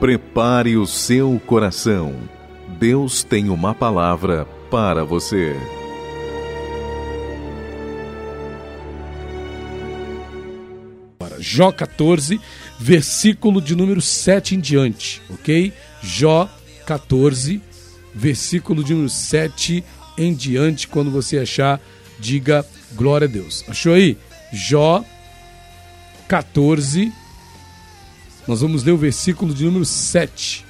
Prepare o seu coração. Deus tem uma palavra para você. Jó 14, versículo de número 7 em diante, ok? Jó 14, versículo de número 7 em diante. Quando você achar, diga glória a Deus. Achou aí? Jó 14, nós vamos ler o versículo de número 7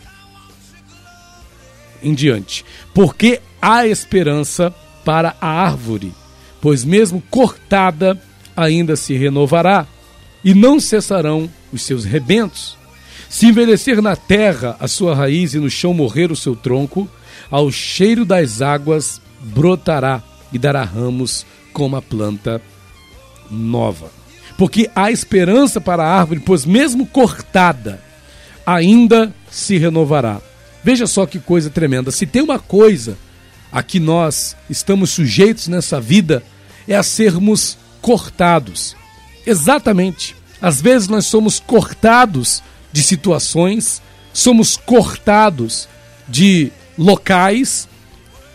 em diante. Porque há esperança para a árvore, pois mesmo cortada ainda se renovará, e não cessarão os seus rebentos. Se envelhecer na terra a sua raiz e no chão morrer o seu tronco, ao cheiro das águas brotará e dará ramos como a planta nova. Porque há esperança para a árvore, pois mesmo cortada, ainda se renovará. Veja só que coisa tremenda. Se tem uma coisa a que nós estamos sujeitos nessa vida, é a sermos cortados. Exatamente. Às vezes nós somos cortados de situações, somos cortados de locais.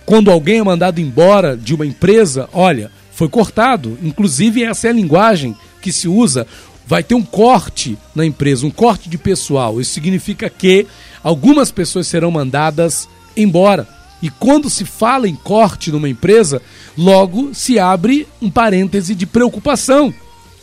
Quando alguém é mandado embora de uma empresa, olha, foi cortado. Inclusive, essa é a linguagem que se usa. Vai ter um corte na empresa, um corte de pessoal. Isso significa que algumas pessoas serão mandadas embora. E quando se fala em corte numa empresa, logo se abre um parêntese de preocupação.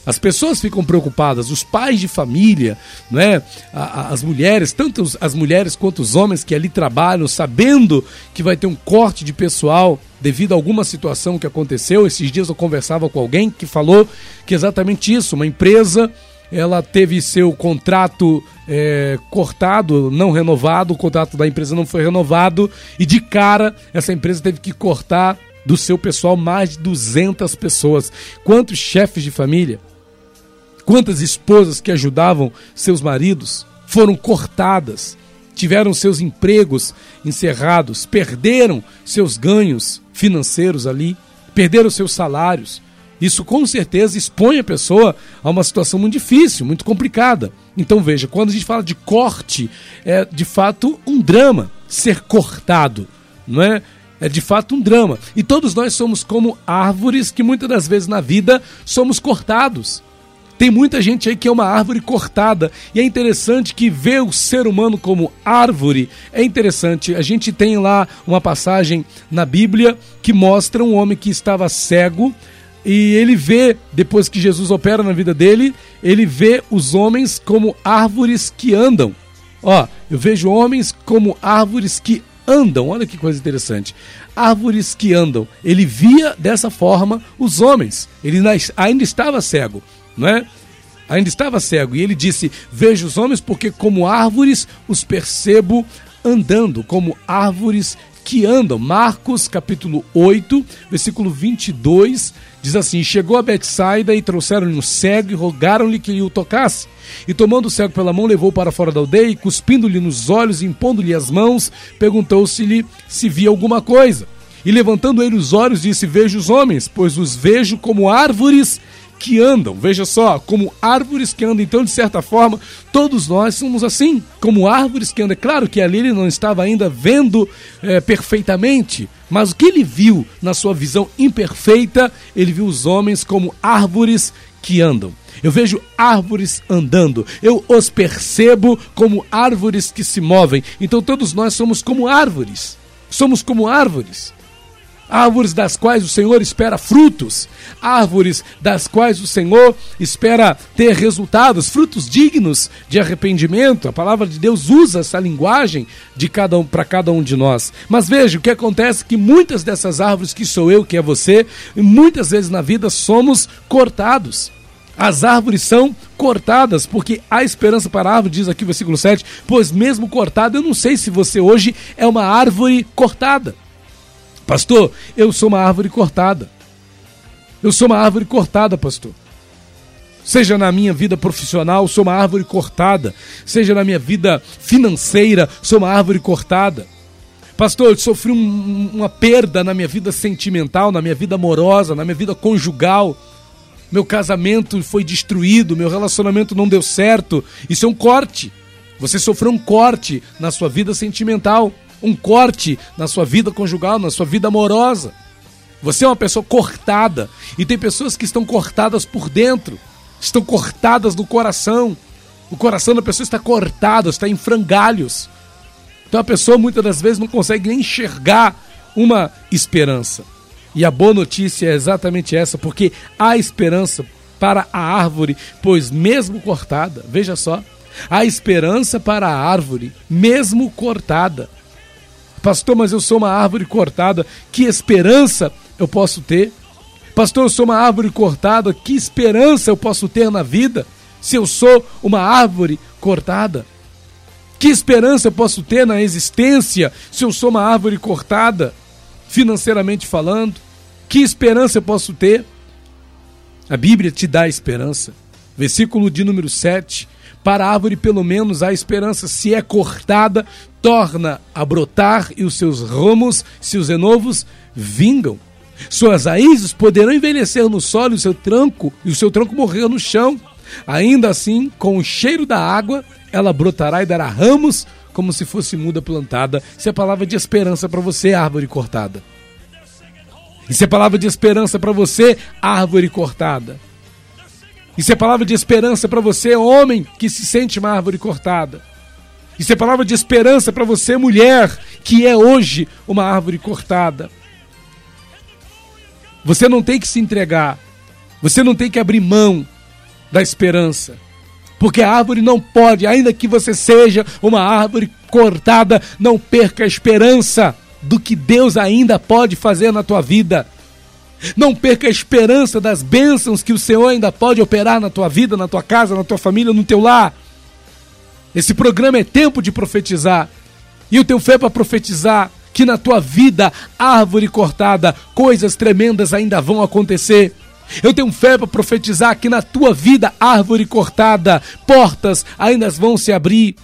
As pessoas ficam preocupadas, os pais de família, né? as mulheres, tanto as mulheres quanto os homens que ali trabalham, sabendo que vai ter um corte de pessoal devido a alguma situação que aconteceu. Esses dias eu conversava com alguém que falou que exatamente isso, uma empresa ela teve seu contrato é, cortado, não renovado, o contrato da empresa não foi renovado e de cara essa empresa teve que cortar do seu pessoal mais de 200 pessoas. Quantos chefes de família Quantas esposas que ajudavam seus maridos foram cortadas, tiveram seus empregos encerrados, perderam seus ganhos financeiros ali, perderam seus salários. Isso com certeza expõe a pessoa a uma situação muito difícil, muito complicada. Então veja, quando a gente fala de corte, é de fato um drama ser cortado, não é? É de fato um drama. E todos nós somos como árvores que muitas das vezes na vida somos cortados. Tem muita gente aí que é uma árvore cortada. E é interessante que ver o ser humano como árvore é interessante. A gente tem lá uma passagem na Bíblia que mostra um homem que estava cego e ele vê, depois que Jesus opera na vida dele, ele vê os homens como árvores que andam. Ó, eu vejo homens como árvores que andam. Olha que coisa interessante. Árvores que andam. Ele via dessa forma os homens. Ele ainda estava cego não é? Ainda estava cego e ele disse: Vejo os homens porque, como árvores, os percebo andando, como árvores que andam. Marcos capítulo 8, versículo 22, diz assim: Chegou a Betsaida e trouxeram-lhe um cego e rogaram-lhe que o tocasse. E tomando o cego pela mão, levou para fora da aldeia e, cuspindo-lhe nos olhos e impondo-lhe as mãos, perguntou-se-lhe se via alguma coisa. E levantando ele os olhos, disse: Vejo os homens, pois os vejo como árvores que andam. Veja só, como árvores que andam. Então, de certa forma, todos nós somos assim, como árvores que andam. É claro que ali ele não estava ainda vendo é, perfeitamente, mas o que ele viu na sua visão imperfeita, ele viu os homens como árvores que andam. Eu vejo árvores andando, eu os percebo como árvores que se movem. Então todos nós somos como árvores. Somos como árvores árvores das quais o Senhor espera frutos, árvores das quais o Senhor espera ter resultados, frutos dignos de arrependimento. A palavra de Deus usa essa linguagem de cada um para cada um de nós. Mas veja, o que acontece é que muitas dessas árvores que sou eu, que é você, muitas vezes na vida somos cortados. As árvores são cortadas, porque há esperança para a árvore, diz aqui o versículo 7, pois mesmo cortada, eu não sei se você hoje é uma árvore cortada. Pastor, eu sou uma árvore cortada. Eu sou uma árvore cortada, pastor. Seja na minha vida profissional, sou uma árvore cortada. Seja na minha vida financeira, sou uma árvore cortada. Pastor, eu sofri um, uma perda na minha vida sentimental, na minha vida amorosa, na minha vida conjugal. Meu casamento foi destruído, meu relacionamento não deu certo. Isso é um corte. Você sofreu um corte na sua vida sentimental, um corte na sua vida conjugal, na sua vida amorosa. Você é uma pessoa cortada e tem pessoas que estão cortadas por dentro, estão cortadas no coração. O coração da pessoa está cortado, está em frangalhos. Então a pessoa muitas das vezes não consegue nem enxergar uma esperança. E a boa notícia é exatamente essa, porque há esperança para a árvore, pois mesmo cortada, veja só, há esperança para a árvore, mesmo cortada. Pastor, mas eu sou uma árvore cortada, que esperança eu posso ter? Pastor, eu sou uma árvore cortada, que esperança eu posso ter na vida se eu sou uma árvore cortada? Que esperança eu posso ter na existência se eu sou uma árvore cortada, financeiramente falando? Que esperança eu posso ter? A Bíblia te dá esperança. Versículo de número 7. Para a árvore, pelo menos, há esperança. Se é cortada, torna a brotar e os seus ramos, se os renovos, vingam. Suas raízes poderão envelhecer no solo e o seu tronco, e o seu tronco morrer no chão. Ainda assim, com o cheiro da água, ela brotará e dará ramos como se fosse muda plantada. Isso é palavra de esperança para você, árvore cortada. Isso é palavra de esperança para você, árvore cortada. Isso é palavra de esperança para você, homem que se sente uma árvore cortada. Isso é palavra de esperança para você, mulher, que é hoje uma árvore cortada. Você não tem que se entregar. Você não tem que abrir mão da esperança. Porque a árvore não pode, ainda que você seja uma árvore cortada, não perca a esperança do que Deus ainda pode fazer na tua vida. Não perca a esperança das bênçãos que o Senhor ainda pode operar na tua vida, na tua casa, na tua família, no teu lar. Esse programa é tempo de profetizar. E o teu fé para profetizar que na tua vida, árvore cortada, coisas tremendas ainda vão acontecer. Eu tenho fé para profetizar que na tua vida, árvore cortada, portas ainda vão se abrir.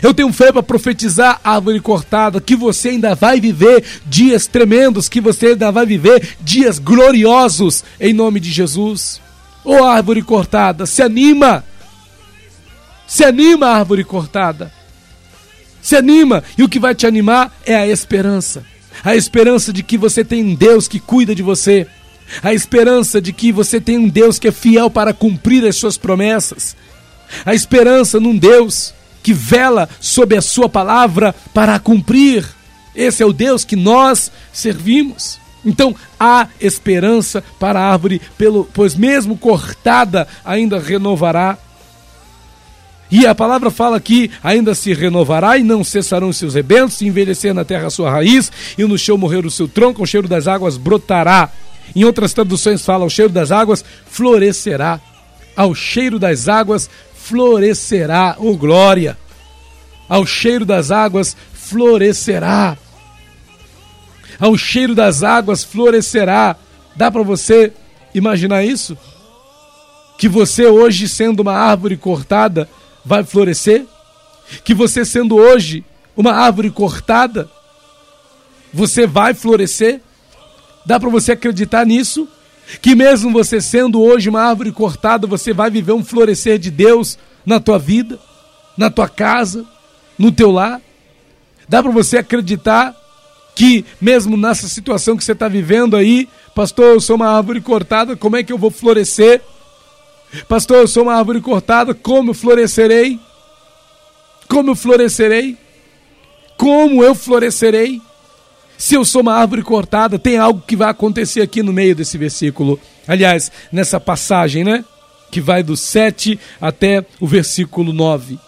Eu tenho fé para profetizar, árvore cortada, que você ainda vai viver dias tremendos, que você ainda vai viver dias gloriosos, em nome de Jesus. Ô oh, árvore cortada, se anima! Se anima, árvore cortada! Se anima, e o que vai te animar é a esperança. A esperança de que você tem um Deus que cuida de você. A esperança de que você tem um Deus que é fiel para cumprir as suas promessas. A esperança num Deus que vela sobre a sua palavra para cumprir. Esse é o Deus que nós servimos. Então há esperança para a árvore, pelo, pois mesmo cortada ainda renovará. E a palavra fala que ainda se renovará e não cessarão seus rebentos, se envelhecer na terra a sua raiz, e no chão morrer o seu tronco, o cheiro das águas brotará. Em outras traduções fala, o cheiro das águas florescerá. Ao cheiro das águas florescerá, oh glória! Ao cheiro das águas florescerá. Ao cheiro das águas florescerá. Dá para você imaginar isso? Que você hoje, sendo uma árvore cortada, vai florescer? Que você, sendo hoje uma árvore cortada, você vai florescer? Dá para você acreditar nisso? Que mesmo você sendo hoje uma árvore cortada, você vai viver um florescer de Deus na tua vida, na tua casa, no teu lar? Dá para você acreditar que mesmo nessa situação que você está vivendo aí, pastor, eu sou uma árvore cortada, como é que eu vou florescer? Pastor, eu sou uma árvore cortada, como eu florescerei? Como eu florescerei? Como eu florescerei? Se eu sou uma árvore cortada, tem algo que vai acontecer aqui no meio desse versículo. Aliás, nessa passagem, né? Que vai do 7 até o versículo 9.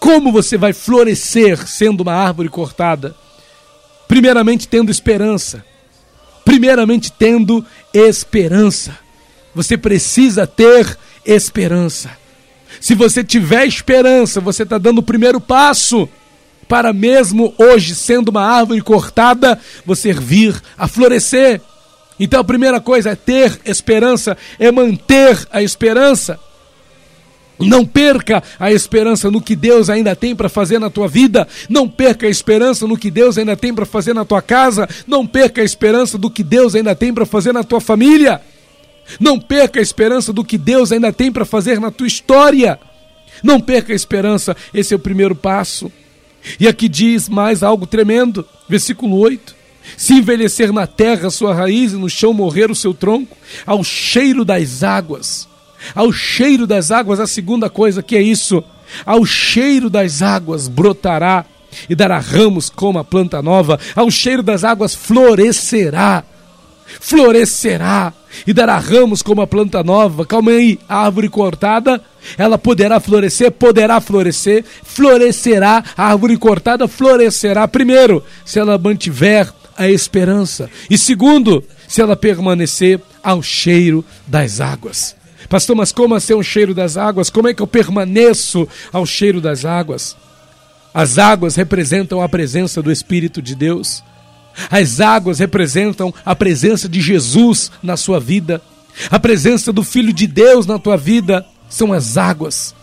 Como você vai florescer sendo uma árvore cortada? Primeiramente, tendo esperança. Primeiramente, tendo esperança. Você precisa ter esperança. Se você tiver esperança, você está dando o primeiro passo para mesmo hoje, sendo uma árvore cortada, você vir a florescer. Então a primeira coisa é ter esperança, é manter a esperança. Não perca a esperança no que Deus ainda tem para fazer na tua vida. Não perca a esperança no que Deus ainda tem para fazer na tua casa. Não perca a esperança do que Deus ainda tem para fazer na tua família. Não perca a esperança do que Deus ainda tem para fazer na tua história. Não perca a esperança, esse é o primeiro passo. E aqui diz mais algo tremendo, versículo 8. Se envelhecer na terra sua raiz e no chão morrer o seu tronco, ao cheiro das águas. Ao cheiro das águas, a segunda coisa que é isso, ao cheiro das águas brotará e dará ramos como a planta nova, ao cheiro das águas florescerá. Florescerá e dará ramos como a planta nova. Calma aí, a árvore cortada, ela poderá florescer, poderá florescer, florescerá, a árvore cortada florescerá. Primeiro, se ela mantiver a esperança, e segundo, se ela permanecer ao cheiro das águas. Pastor, mas como assim o cheiro das águas? Como é que eu permaneço ao cheiro das águas? As águas representam a presença do Espírito de Deus. As águas representam a presença de Jesus na sua vida. A presença do Filho de Deus na tua vida são as águas.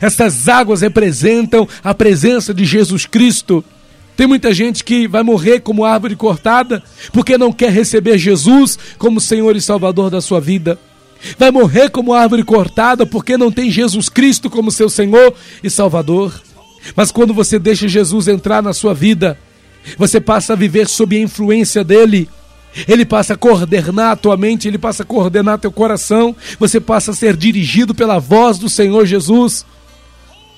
Essas águas representam a presença de Jesus Cristo. Tem muita gente que vai morrer como árvore cortada porque não quer receber Jesus como Senhor e Salvador da sua vida. Vai morrer como árvore cortada porque não tem Jesus Cristo como seu Senhor e Salvador. Mas quando você deixa Jesus entrar na sua vida, você passa a viver sob a influência dele. Ele passa a coordenar a tua mente, ele passa a coordenar teu coração, você passa a ser dirigido pela voz do Senhor Jesus.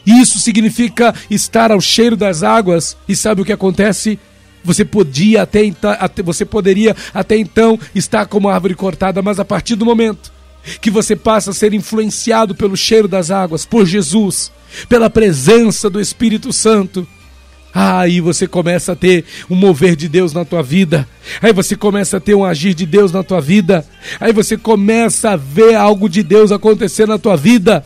Isso significa estar ao cheiro das águas. E sabe o que acontece? Você podia até, você poderia até então estar como árvore cortada, mas a partir do momento que você passa a ser influenciado pelo cheiro das águas, por Jesus, pela presença do Espírito Santo, Aí você começa a ter um mover de Deus na tua vida. Aí você começa a ter um agir de Deus na tua vida. Aí você começa a ver algo de Deus acontecer na tua vida.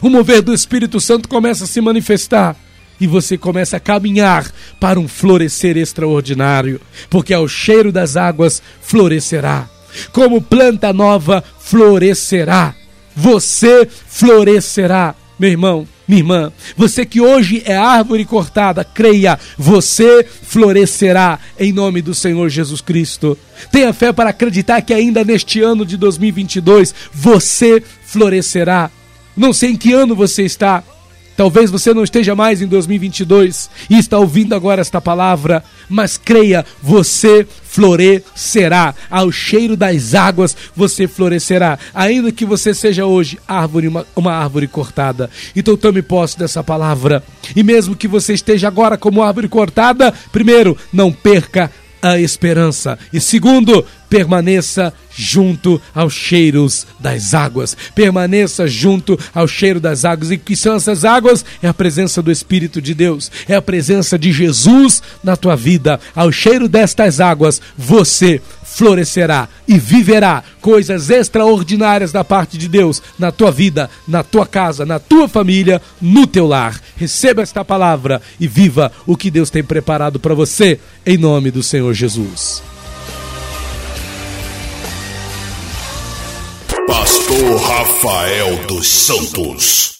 O mover do Espírito Santo começa a se manifestar. E você começa a caminhar para um florescer extraordinário. Porque ao cheiro das águas florescerá. Como planta nova florescerá. Você florescerá, meu irmão minha irmã, você que hoje é árvore cortada, creia, você florescerá em nome do Senhor Jesus Cristo. Tenha fé para acreditar que ainda neste ano de 2022 você florescerá. Não sei em que ano você está, Talvez você não esteja mais em 2022 e está ouvindo agora esta palavra, mas creia, você florescerá. Ao cheiro das águas você florescerá, ainda que você seja hoje árvore, uma, uma árvore cortada. Então tome posse dessa palavra. E mesmo que você esteja agora como árvore cortada, primeiro, não perca a esperança. E segundo, permaneça junto aos cheiros das águas. Permaneça junto ao cheiro das águas. E que são essas águas? É a presença do Espírito de Deus, é a presença de Jesus na tua vida. Ao cheiro destas águas, você florescerá e viverá coisas extraordinárias da parte de Deus na tua vida, na tua casa, na tua família, no teu lar. Receba esta palavra e viva o que Deus tem preparado para você, em nome do Senhor Jesus. Pastor Rafael dos Santos.